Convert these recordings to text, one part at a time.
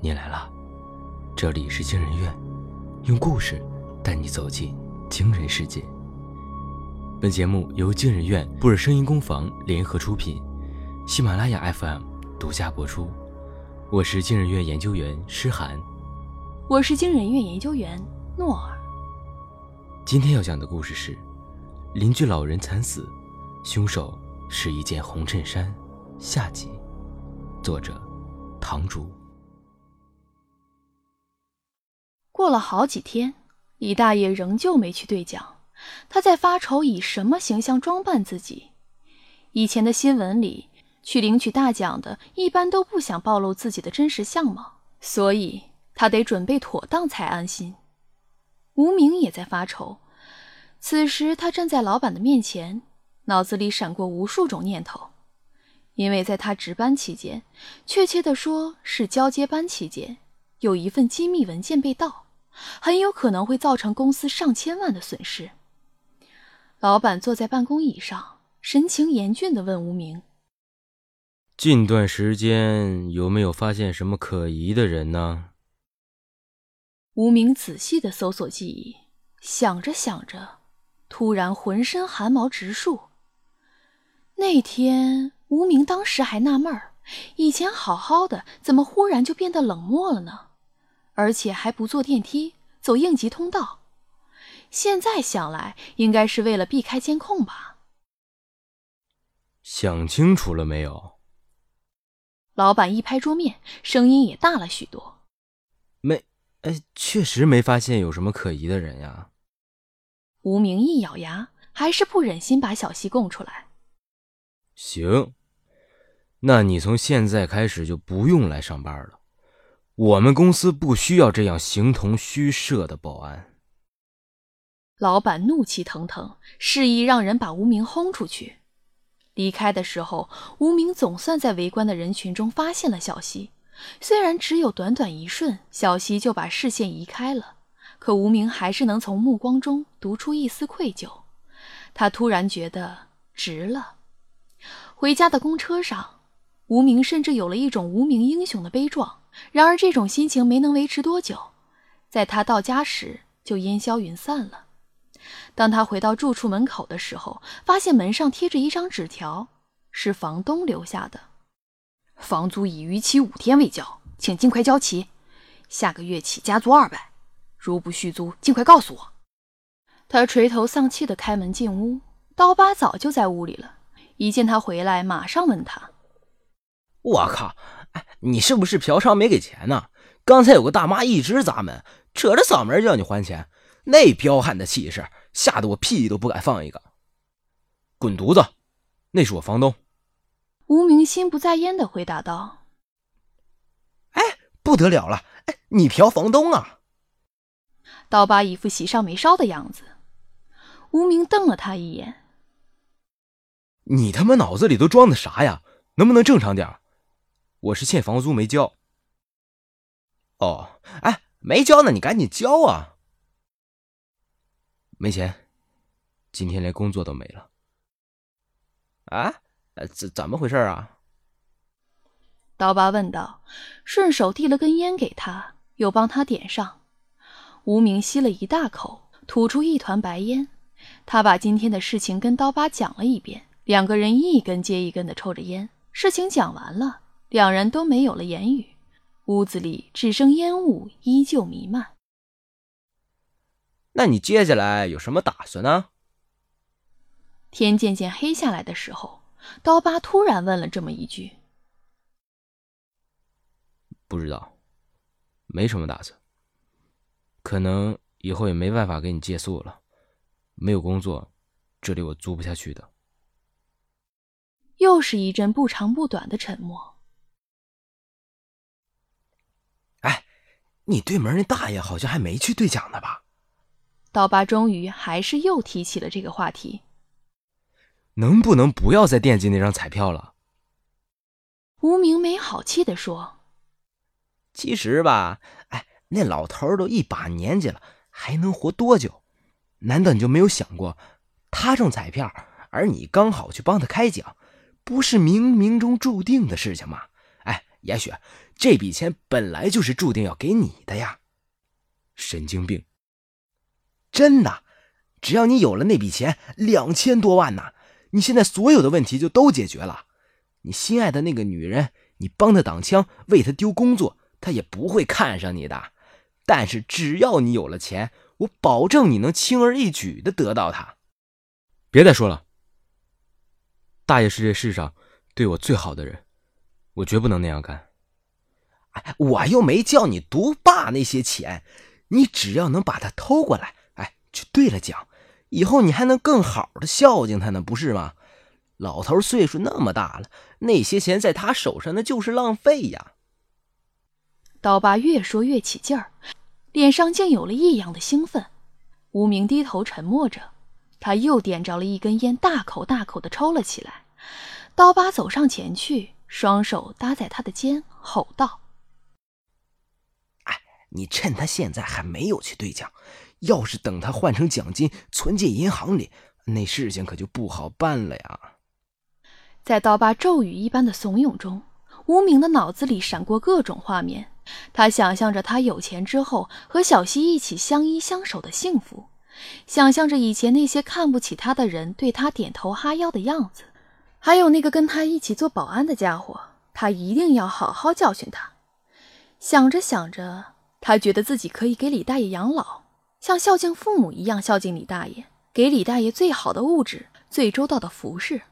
你来了，这里是惊人院，用故事带你走进惊人世界。本节目由惊人院布尔声音工坊联合出品，喜马拉雅 FM 独家播出。我是惊人院研究员诗涵，我是惊人院研究员诺尔。今天要讲的故事是：邻居老人惨死，凶手是一件红衬衫。下集，作者唐竹。过了好几天，李大爷仍旧没去兑奖。他在发愁以什么形象装扮自己。以前的新闻里，去领取大奖的一般都不想暴露自己的真实相貌，所以他得准备妥当才安心。吴明也在发愁。此时他站在老板的面前，脑子里闪过无数种念头，因为在他值班期间，确切的说是交接班期间，有一份机密文件被盗。很有可能会造成公司上千万的损失。老板坐在办公椅上，神情严峻地问无名：“近段时间有没有发现什么可疑的人呢？”无名仔细地搜索记忆，想着想着，突然浑身汗毛直竖。那天，无名当时还纳闷儿：以前好好的，怎么忽然就变得冷漠了呢？而且还不坐电梯，走应急通道。现在想来，应该是为了避开监控吧。想清楚了没有？老板一拍桌面，声音也大了许多。没，哎，确实没发现有什么可疑的人呀。吴明一咬牙，还是不忍心把小西供出来。行，那你从现在开始就不用来上班了。我们公司不需要这样形同虚设的保安。老板怒气腾腾，示意让人把吴明轰出去。离开的时候，吴明总算在围观的人群中发现了小溪。虽然只有短短一瞬，小溪就把视线移开了，可吴明还是能从目光中读出一丝愧疚。他突然觉得值了。回家的公车上，吴明甚至有了一种无名英雄的悲壮。然而，这种心情没能维持多久，在他到家时就烟消云散了。当他回到住处门口的时候，发现门上贴着一张纸条，是房东留下的：“房租已逾期五天未交，请尽快交齐。下个月起加租二百，如不续租，尽快告诉我。”他垂头丧气地开门进屋，刀疤早就在屋里了。一见他回来，马上问他：“我靠！”你是不是嫖娼没给钱呢？刚才有个大妈一直砸门，扯着嗓门叫你还钱，那彪悍的气势吓得我屁都不敢放一个。滚犊子！那是我房东。吴明心不在焉的回答道：“哎，不得了了！哎，你嫖房东啊？”刀疤一副喜上眉梢的样子。吴明瞪了他一眼：“你他妈脑子里都装的啥呀？能不能正常点？”我是欠房租没交。哦，哎，没交呢，你赶紧交啊！没钱，今天连工作都没了。啊？怎怎么回事啊？刀疤问道，顺手递了根烟给他，又帮他点上。无名吸了一大口，吐出一团白烟。他把今天的事情跟刀疤讲了一遍，两个人一根接一根的抽着烟。事情讲完了。两人都没有了言语，屋子里只剩烟雾依旧弥漫。那你接下来有什么打算呢？天渐渐黑下来的时候，刀疤突然问了这么一句：“不知道，没什么打算。可能以后也没办法给你借宿了，没有工作，这里我租不下去的。”又是一阵不长不短的沉默。你对门那大爷好像还没去兑奖呢吧？刀疤终于还是又提起了这个话题。能不能不要再惦记那张彩票了？吴明没好气地说：“其实吧，哎，那老头都一把年纪了，还能活多久？难道你就没有想过，他中彩票，而你刚好去帮他开奖，不是冥冥中注定的事情吗？也许这笔钱本来就是注定要给你的呀。神经病！真的，只要你有了那笔钱，两千多万呢，你现在所有的问题就都解决了。你心爱的那个女人，你帮她挡枪，为她丢工作，她也不会看上你的。但是只要你有了钱，我保证你能轻而易举的得到她。别再说了，大爷是这世上对我最好的人，我绝不能那样干。哎，我又没叫你独霸那些钱。你只要能把它偷过来，哎，就对了讲，以后你还能更好的孝敬他呢，不是吗？老头岁数那么大了，那些钱在他手上那就是浪费呀。刀疤越说越起劲儿，脸上竟有了异样的兴奋。无名低头沉默着，他又点着了一根烟，大口大口的抽了起来。刀疤走上前去，双手搭在他的肩，吼道。哎你趁他现在还没有去兑奖，要是等他换成奖金存进银行里，那事情可就不好办了呀。在刀疤咒语一般的怂恿中，无名的脑子里闪过各种画面。他想象着他有钱之后和小西一起相依相守的幸福，想象着以前那些看不起他的人对他点头哈腰的样子，还有那个跟他一起做保安的家伙，他一定要好好教训他。想着想着。他觉得自己可以给李大爷养老，像孝敬父母一样孝敬李大爷，给李大爷最好的物质、最周到的服饰。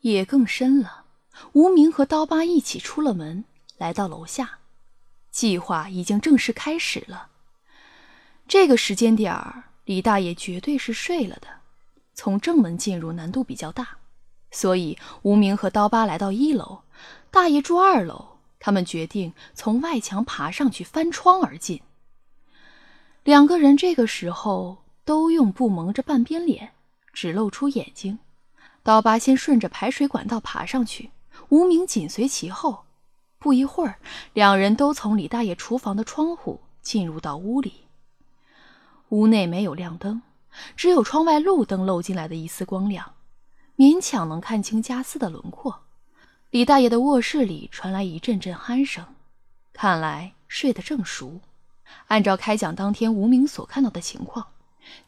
夜更深了，无名和刀疤一起出了门，来到楼下。计划已经正式开始了。这个时间点儿，李大爷绝对是睡了的。从正门进入难度比较大，所以无名和刀疤来到一楼，大爷住二楼。他们决定从外墙爬上去，翻窗而进。两个人这个时候都用布蒙着半边脸，只露出眼睛。刀疤先顺着排水管道爬上去，无名紧随其后。不一会儿，两人都从李大爷厨房的窗户进入到屋里。屋内没有亮灯，只有窗外路灯漏进来的一丝光亮，勉强能看清家私的轮廓。李大爷的卧室里传来一阵阵鼾声，看来睡得正熟。按照开奖当天无名所看到的情况，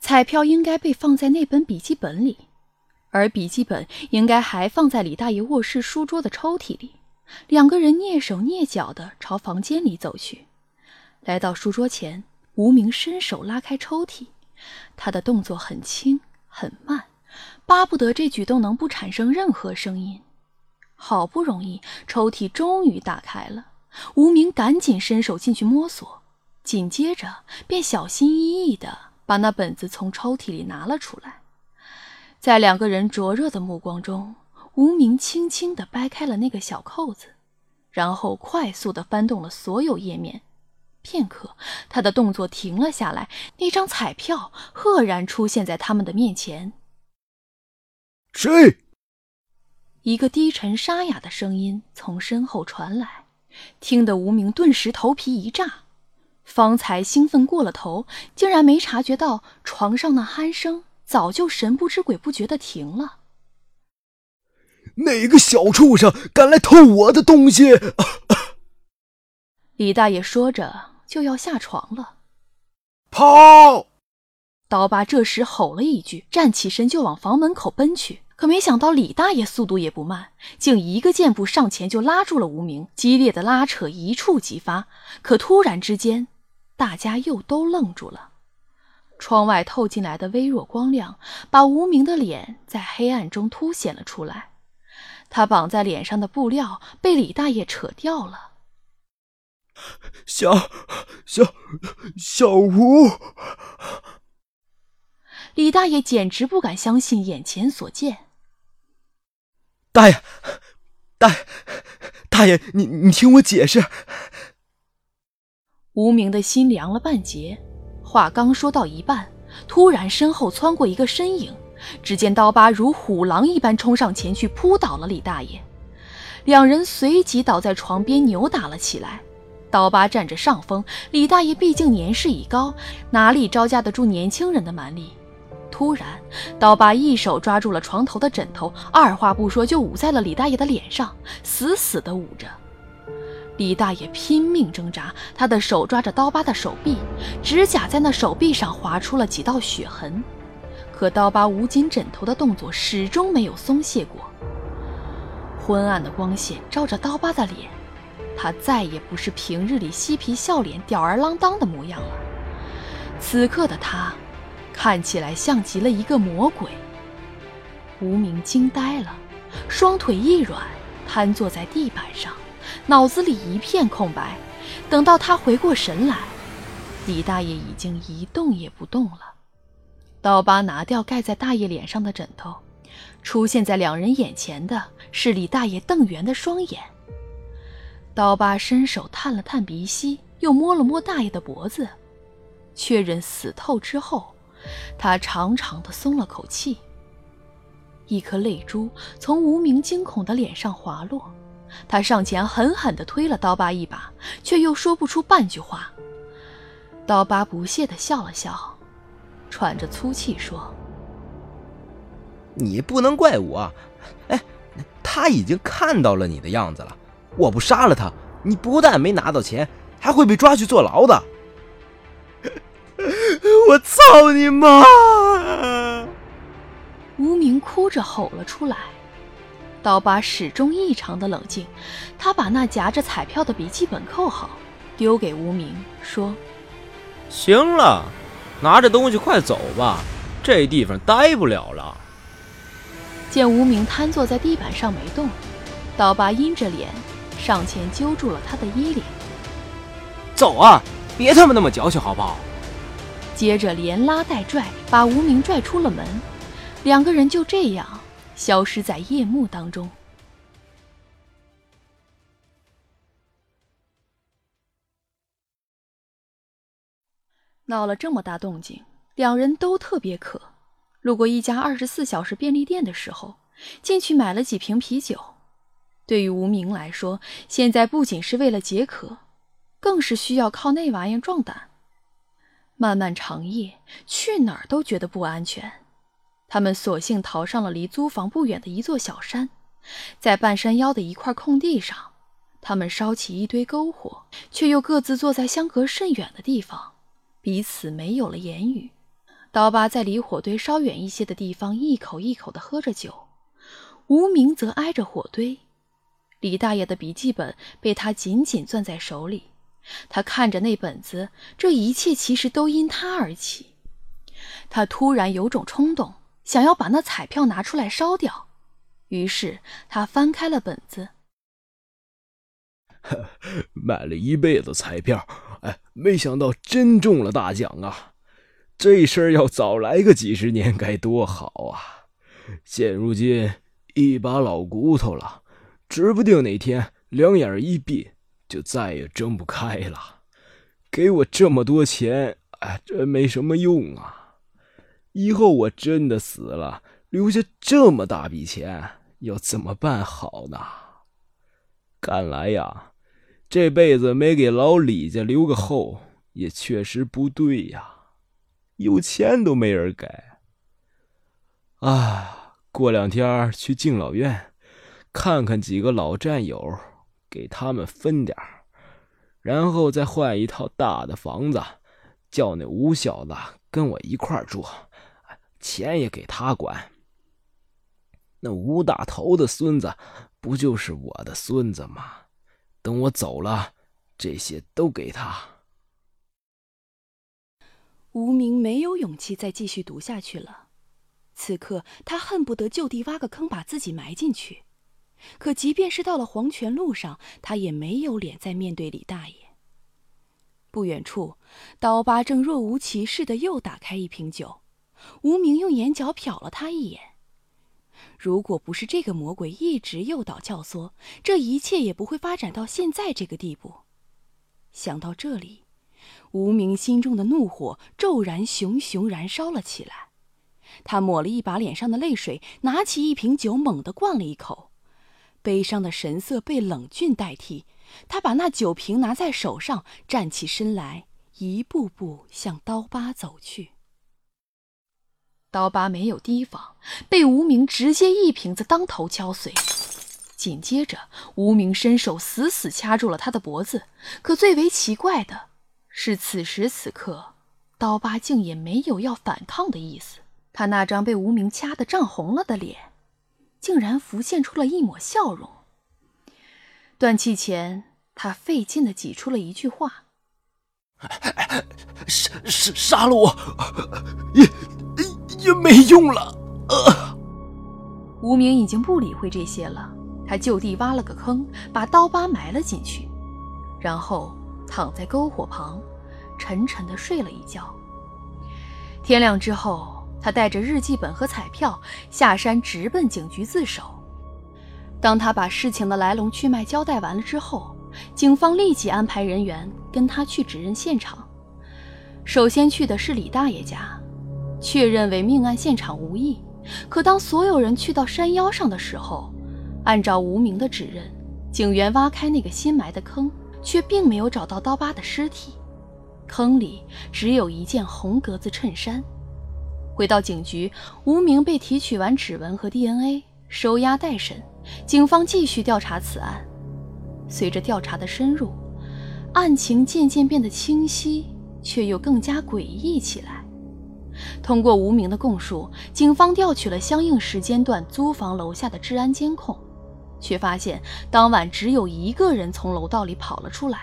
彩票应该被放在那本笔记本里，而笔记本应该还放在李大爷卧室书桌的抽屉里。两个人蹑手蹑脚地朝房间里走去，来到书桌前，无名伸手拉开抽屉，他的动作很轻很慢，巴不得这举动能不产生任何声音。好不容易，抽屉终于打开了。无名赶紧伸手进去摸索，紧接着便小心翼翼地把那本子从抽屉里拿了出来。在两个人灼热的目光中，无名轻轻地掰开了那个小扣子，然后快速地翻动了所有页面。片刻，他的动作停了下来，那张彩票赫然出现在他们的面前。谁？一个低沉沙哑的声音从身后传来，听得无名顿时头皮一炸。方才兴奋过了头，竟然没察觉到床上那鼾声早就神不知鬼不觉的停了。哪个小畜生敢来偷我的东西？李大爷说着就要下床了。跑！刀疤这时吼了一句，站起身就往房门口奔去。可没想到，李大爷速度也不慢，竟一个箭步上前就拉住了无名，激烈的拉扯一触即发。可突然之间，大家又都愣住了。窗外透进来的微弱光亮，把无名的脸在黑暗中凸显了出来。他绑在脸上的布料被李大爷扯掉了。小小小吴。李大爷简直不敢相信眼前所见。大爷，大爷，大爷，你你听我解释。无名的心凉了半截，话刚说到一半，突然身后窜过一个身影，只见刀疤如虎狼一般冲上前去，扑倒了李大爷。两人随即倒在床边扭打了起来。刀疤占着上风，李大爷毕竟年事已高，哪里招架得住年轻人的蛮力？突然，刀疤一手抓住了床头的枕头，二话不说就捂在了李大爷的脸上，死死地捂着。李大爷拼命挣扎，他的手抓着刀疤的手臂，指甲在那手臂上划出了几道血痕。可刀疤捂紧枕头的动作始终没有松懈过。昏暗的光线照着刀疤的脸，他再也不是平日里嬉皮笑脸、吊儿郎当的模样了。此刻的他，看起来像极了一个魔鬼。无名惊呆了，双腿一软，瘫坐在地板上，脑子里一片空白。等到他回过神来，李大爷已经一动也不动了。刀疤拿掉盖在大爷脸上的枕头，出现在两人眼前的是李大爷瞪圆的双眼。刀疤伸手探了探鼻息，又摸了摸大爷的脖子，确认死透之后，他长长的松了口气。一颗泪珠从无名惊恐的脸上滑落，他上前狠狠地推了刀疤一把，却又说不出半句话。刀疤不屑地笑了笑。喘着粗气说：“你不能怪我，哎，他已经看到了你的样子了。我不杀了他，你不但没拿到钱，还会被抓去坐牢的。我操你妈！”无名哭着吼了出来。刀疤始终异常的冷静，他把那夹着彩票的笔记本扣好，丢给无名说：“行了。”拿着东西快走吧，这地方待不了了。见无名瘫坐在地板上没动，刀疤阴着脸上前揪住了他的衣领。走啊，别他妈那么矫情好不好？接着连拉带拽，把无名拽出了门，两个人就这样消失在夜幕当中。闹了这么大动静，两人都特别渴。路过一家二十四小时便利店的时候，进去买了几瓶啤酒。对于无名来说，现在不仅是为了解渴，更是需要靠那玩意壮胆。漫漫长夜，去哪儿都觉得不安全。他们索性逃上了离租房不远的一座小山，在半山腰的一块空地上，他们烧起一堆篝火，却又各自坐在相隔甚远的地方。彼此没有了言语，刀疤在离火堆稍远一些的地方一口一口地喝着酒，无名则挨着火堆。李大爷的笔记本被他紧紧攥在手里，他看着那本子，这一切其实都因他而起。他突然有种冲动，想要把那彩票拿出来烧掉，于是他翻开了本子。买了一辈子彩票，哎，没想到真中了大奖啊！这事儿要早来个几十年该多好啊！现如今一把老骨头了，指不定哪天两眼一闭就再也睁不开了。给我这么多钱，哎，真没什么用啊！以后我真的死了，留下这么大笔钱，要怎么办好呢？看来呀。这辈子没给老李家留个后，也确实不对呀。有钱都没人给。啊，过两天去敬老院，看看几个老战友，给他们分点然后再换一套大的房子，叫那吴小子跟我一块住，钱也给他管。那吴大头的孙子，不就是我的孙子吗？等我走了，这些都给他。无名没有勇气再继续读下去了，此刻他恨不得就地挖个坑把自己埋进去。可即便是到了黄泉路上，他也没有脸再面对李大爷。不远处，刀疤正若无其事的又打开一瓶酒，无名用眼角瞟了他一眼。如果不是这个魔鬼一直诱导教唆，这一切也不会发展到现在这个地步。想到这里，无名心中的怒火骤然熊熊燃烧了起来。他抹了一把脸上的泪水，拿起一瓶酒，猛地灌了一口。悲伤的神色被冷峻代替。他把那酒瓶拿在手上，站起身来，一步步向刀疤走去。刀疤没有提防，被无名直接一瓶子当头敲碎。紧接着，无名伸手死死掐住了他的脖子。可最为奇怪的是，此时此刻，刀疤竟也没有要反抗的意思。他那张被无名掐得涨红了的脸，竟然浮现出了一抹笑容。断气前，他费劲的挤出了一句话：“杀杀杀了我，也也没用了。”呃，无名已经不理会这些了，他就地挖了个坑，把刀疤埋了进去，然后躺在篝火旁，沉沉的睡了一觉。天亮之后。他带着日记本和彩票下山，直奔警局自首。当他把事情的来龙去脉交代完了之后，警方立即安排人员跟他去指认现场。首先去的是李大爷家，确认为命案现场无异。可当所有人去到山腰上的时候，按照无名的指认，警员挖开那个新埋的坑，却并没有找到刀疤的尸体，坑里只有一件红格子衬衫。回到警局，吴明被提取完指纹和 DNA，收押待审。警方继续调查此案。随着调查的深入，案情渐渐变得清晰，却又更加诡异起来。通过吴明的供述，警方调取了相应时间段租房楼下的治安监控，却发现当晚只有一个人从楼道里跑了出来。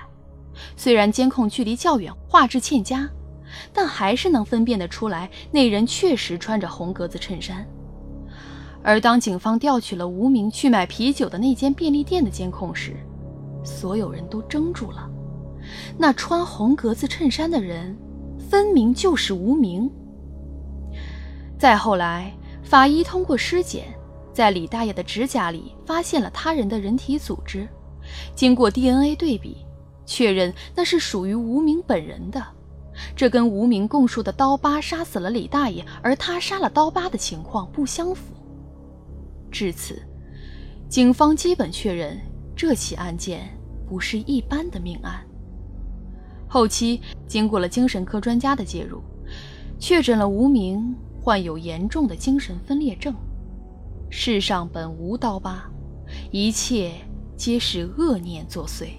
虽然监控距离较远，画质欠佳。但还是能分辨得出来，那人确实穿着红格子衬衫。而当警方调取了无名去买啤酒的那间便利店的监控时，所有人都怔住了。那穿红格子衬衫的人，分明就是无名。再后来，法医通过尸检，在李大爷的指甲里发现了他人的人体组织，经过 DNA 对比，确认那是属于无名本人的。这跟无名供述的刀疤杀死了李大爷，而他杀了刀疤的情况不相符。至此，警方基本确认这起案件不是一般的命案。后期经过了精神科专家的介入，确诊了无名患有严重的精神分裂症。世上本无刀疤，一切皆是恶念作祟。